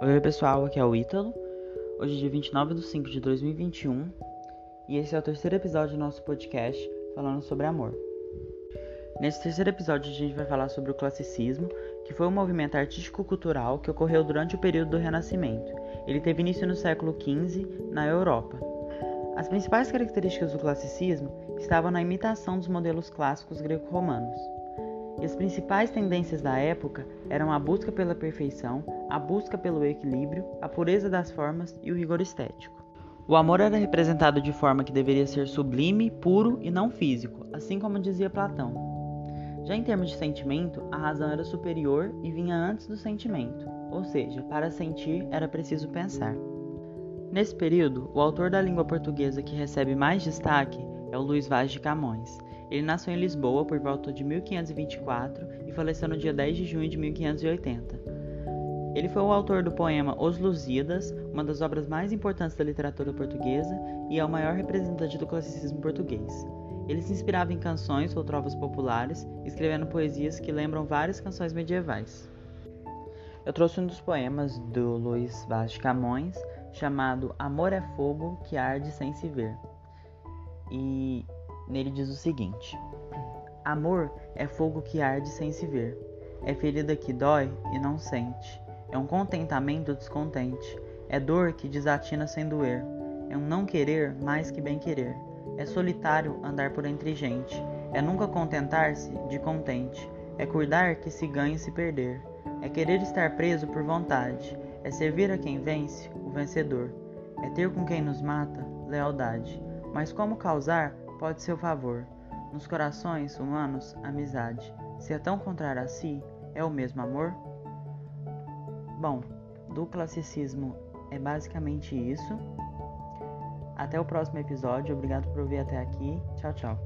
Oi pessoal, aqui é o Ítalo. Hoje é dia 29 de 5 de 2021 e esse é o terceiro episódio do nosso podcast falando sobre amor. Nesse terceiro episódio a gente vai falar sobre o classicismo, que foi um movimento artístico-cultural que ocorreu durante o período do Renascimento. Ele teve início no século XV na Europa. As principais características do classicismo estavam na imitação dos modelos clássicos greco-romanos. E as principais tendências da época eram a busca pela perfeição, a busca pelo equilíbrio, a pureza das formas e o rigor estético. O amor era representado de forma que deveria ser sublime, puro e não físico, assim como dizia Platão. Já em termos de sentimento, a razão era superior e vinha antes do sentimento, ou seja, para sentir era preciso pensar. Nesse período, o autor da língua portuguesa que recebe mais destaque é o Luís Vaz de Camões, ele nasceu em Lisboa por volta de 1524 e faleceu no dia 10 de junho de 1580. Ele foi o autor do poema Os Lusíadas, uma das obras mais importantes da literatura portuguesa e é o maior representante do classicismo português. Ele se inspirava em canções ou trovas populares, escrevendo poesias que lembram várias canções medievais. Eu trouxe um dos poemas do Luís Vaz de Camões, chamado Amor é fogo que arde sem se ver. E Nele diz o seguinte: Amor é fogo que arde sem se ver, é ferida que dói e não sente, é um contentamento descontente, é dor que desatina sem doer, é um não querer mais que bem querer, é solitário andar por entre gente, é nunca contentar-se de contente, é cuidar que se ganhe se perder, é querer estar preso por vontade, é servir a quem vence, o vencedor, é ter com quem nos mata, lealdade. Mas como causar pode ser o favor. Nos corações humanos, amizade. Se é tão contrário a si, é o mesmo amor? Bom, do classicismo é basicamente isso. Até o próximo episódio. Obrigado por ouvir até aqui. Tchau, tchau.